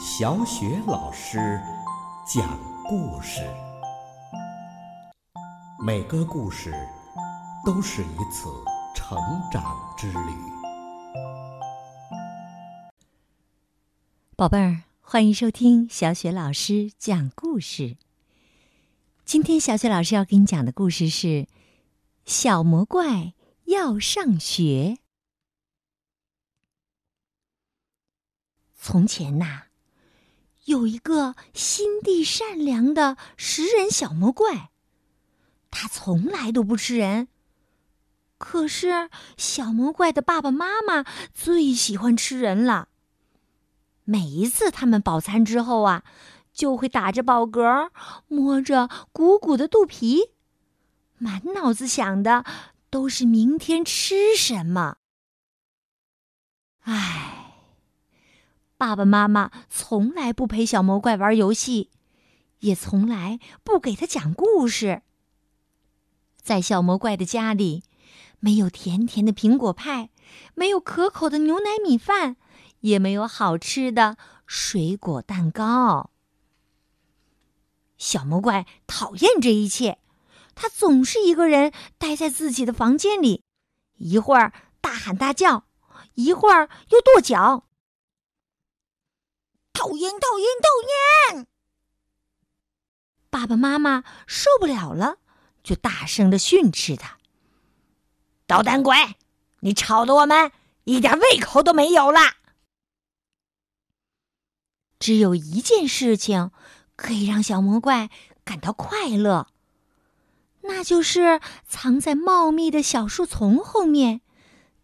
小雪老师讲故事，每个故事都是一次成长之旅。宝贝儿，欢迎收听小雪老师讲故事。今天小雪老师要给你讲的故事是《小魔怪要上学》。从前呐，有一个心地善良的食人小魔怪，他从来都不吃人。可是小魔怪的爸爸妈妈最喜欢吃人了。每一次他们饱餐之后啊，就会打着饱嗝，摸着鼓鼓的肚皮，满脑子想的都是明天吃什么。唉，爸爸妈妈从来不陪小魔怪玩游戏，也从来不给他讲故事。在小魔怪的家里，没有甜甜的苹果派，没有可口的牛奶米饭。也没有好吃的水果蛋糕。小魔怪讨厌这一切，他总是一个人待在自己的房间里，一会儿大喊大叫，一会儿又跺脚。讨厌，讨厌，讨厌！爸爸妈妈受不了了，就大声的训斥他：“捣蛋鬼，你吵得我们一点胃口都没有了。”只有一件事情可以让小魔怪感到快乐，那就是藏在茂密的小树丛后面，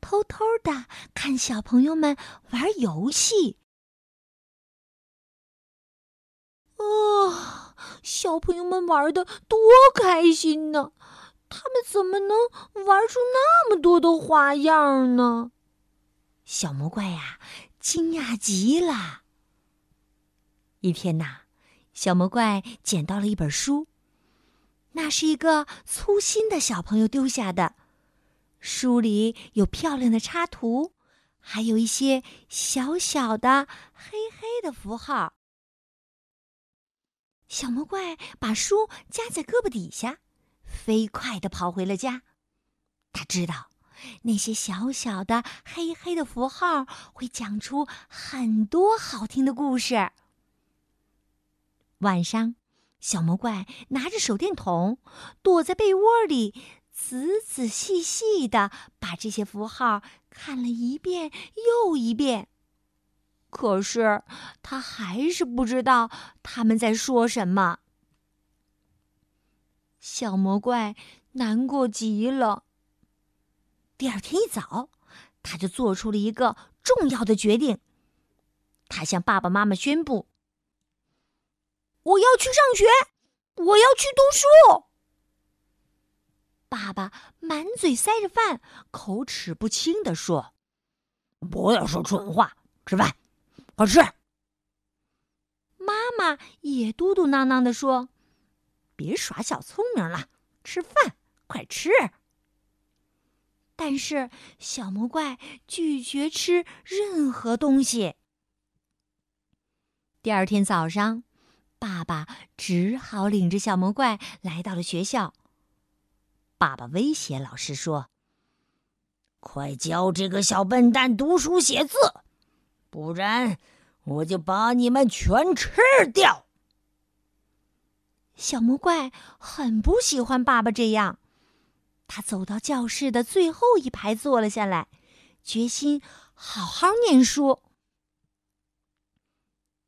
偷偷的看小朋友们玩游戏。啊，小朋友们玩的多开心呢！他们怎么能玩出那么多的花样呢？小魔怪呀，惊讶极了。一天呐，小魔怪捡到了一本书，那是一个粗心的小朋友丢下的。书里有漂亮的插图，还有一些小小的黑黑的符号。小魔怪把书夹在胳膊底下，飞快的跑回了家。他知道，那些小小的黑黑的符号会讲出很多好听的故事。晚上，小魔怪拿着手电筒，躲在被窝里，仔仔细细的把这些符号看了一遍又一遍。可是他还是不知道他们在说什么。小魔怪难过极了。第二天一早，他就做出了一个重要的决定。他向爸爸妈妈宣布。我要去上学，我要去读书。爸爸满嘴塞着饭，口齿不清的说：“不要说蠢话，吃饭，快吃。”妈妈也嘟嘟囔囔的说：“别耍小聪明了，吃饭，快吃。”但是小魔怪拒绝吃任何东西。第二天早上。爸爸只好领着小魔怪来到了学校。爸爸威胁老师说：“快教这个小笨蛋读书写字，不然我就把你们全吃掉。”小魔怪很不喜欢爸爸这样，他走到教室的最后一排坐了下来，决心好好念书。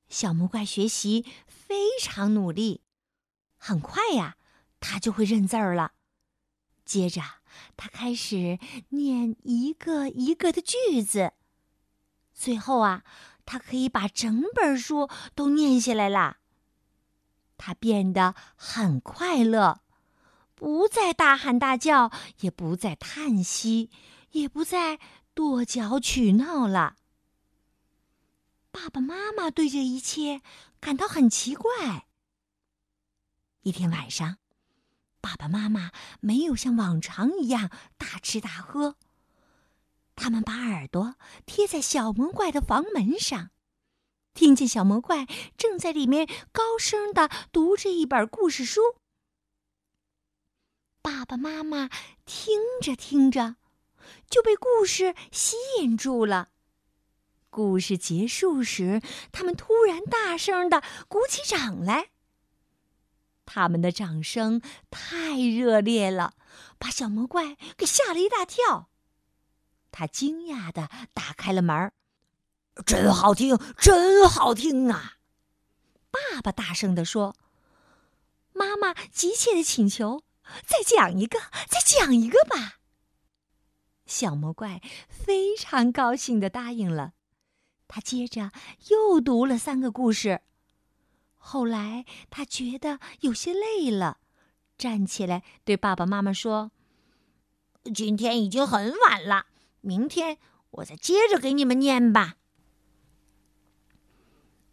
小魔怪学习。非常努力，很快呀，他就会认字儿了。接着，他开始念一个一个的句子。最后啊，他可以把整本书都念下来啦。他变得很快乐，不再大喊大叫，也不再叹息，也不再跺脚取闹了。爸爸妈妈对这一切感到很奇怪。一天晚上，爸爸妈妈没有像往常一样大吃大喝，他们把耳朵贴在小魔怪的房门上，听见小魔怪正在里面高声的读着一本故事书。爸爸妈妈听着听着，就被故事吸引住了。故事结束时，他们突然大声的鼓起掌来。他们的掌声太热烈了，把小魔怪给吓了一大跳。他惊讶的打开了门真好听，真好听啊！”爸爸大声的说。妈妈急切的请求：“再讲一个，再讲一个吧。”小魔怪非常高兴的答应了。他接着又读了三个故事。后来他觉得有些累了，站起来对爸爸妈妈说：“今天已经很晚了，明天我再接着给你们念吧。”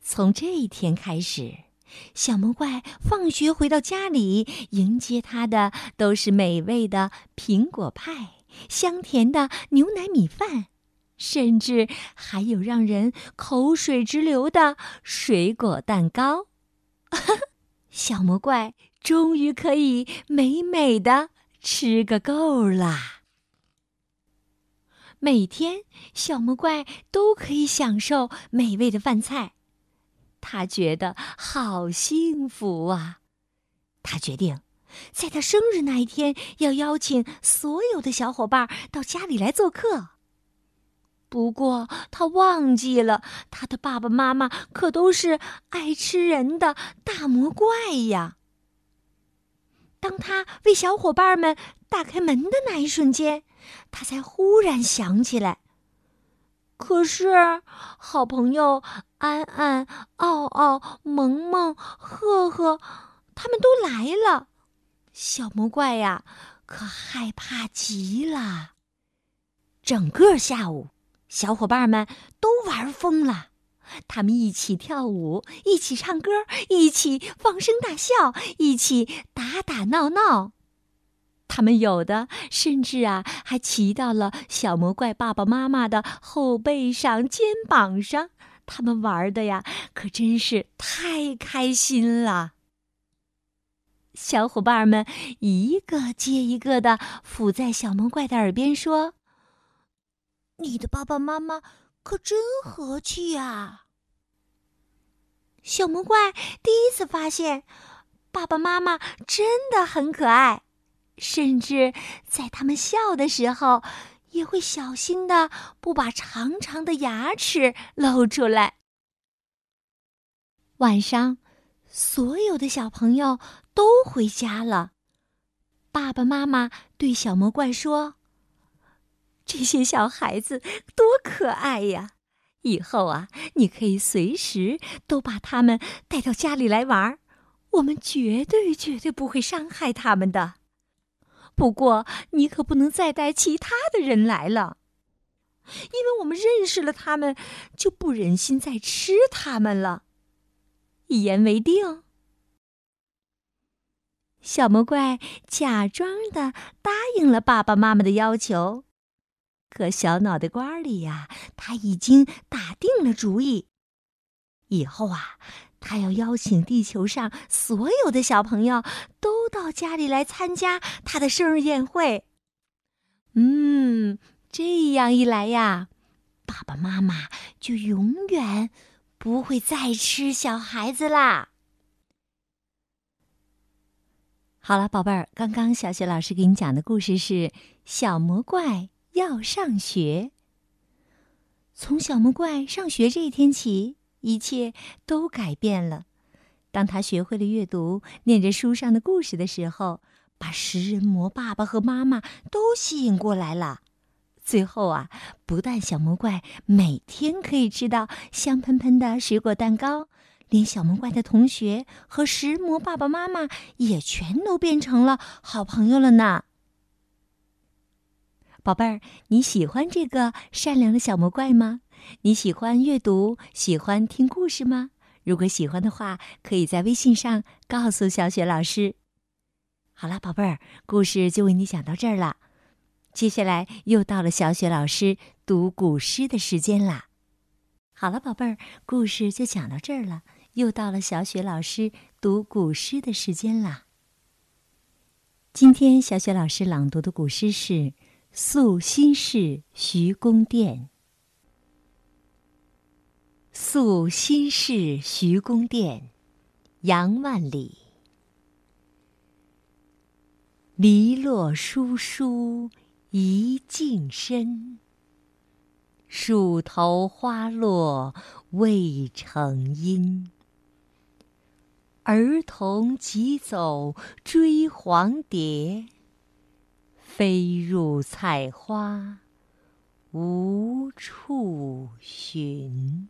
从这一天开始，小魔怪放学回到家里，迎接他的都是美味的苹果派、香甜的牛奶米饭。甚至还有让人口水直流的水果蛋糕，小魔怪终于可以美美的吃个够啦！每天，小魔怪都可以享受美味的饭菜，他觉得好幸福啊！他决定，在他生日那一天，要邀请所有的小伙伴到家里来做客。不过，他忘记了，他的爸爸妈妈可都是爱吃人的大魔怪呀。当他为小伙伴们打开门的那一瞬间，他才忽然想起来。可是，好朋友安安、奥奥、萌萌、赫赫，他们都来了，小魔怪呀，可害怕极了。整个下午。小伙伴们都玩疯了，他们一起跳舞，一起唱歌，一起放声大笑，一起打打闹闹。他们有的甚至啊，还骑到了小魔怪爸爸妈妈的后背上、肩膀上。他们玩的呀，可真是太开心了。小伙伴们一个接一个的伏在小魔怪的耳边说。你的爸爸妈妈可真和气呀！小魔怪第一次发现，爸爸妈妈真的很可爱，甚至在他们笑的时候，也会小心的不把长长的牙齿露出来。晚上，所有的小朋友都回家了，爸爸妈妈对小魔怪说。这些小孩子多可爱呀！以后啊，你可以随时都把他们带到家里来玩我们绝对绝对不会伤害他们的。不过，你可不能再带其他的人来了，因为我们认识了他们，就不忍心再吃他们了。一言为定。小魔怪假装的答应了爸爸妈妈的要求。可小脑袋瓜里呀，他已经打定了主意。以后啊，他要邀请地球上所有的小朋友都到家里来参加他的生日宴会。嗯，这样一来呀，爸爸妈妈就永远不会再吃小孩子啦。好了，宝贝儿，刚刚小雪老师给你讲的故事是《小魔怪》。要上学。从小魔怪上学这一天起，一切都改变了。当他学会了阅读，念着书上的故事的时候，把食人魔爸爸和妈妈都吸引过来了。最后啊，不但小魔怪每天可以吃到香喷喷的水果蛋糕，连小魔怪的同学和食人魔爸爸妈妈也全都变成了好朋友了呢。宝贝儿，你喜欢这个善良的小魔怪吗？你喜欢阅读，喜欢听故事吗？如果喜欢的话，可以在微信上告诉小雪老师。好了，宝贝儿，故事就为你讲到这儿了。接下来又到了小雪老师读古诗的时间啦。好了，宝贝儿，故事就讲到这儿了。又到了小雪老师读古诗的时间啦。今天小雪老师朗读的古诗是《宿新市徐公店》。《宿新市徐公店》，杨万里。篱落疏疏一径深。树头花落未成阴，儿童急走追黄蝶，飞入菜花无处寻。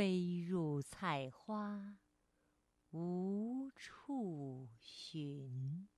飞入菜花无处寻。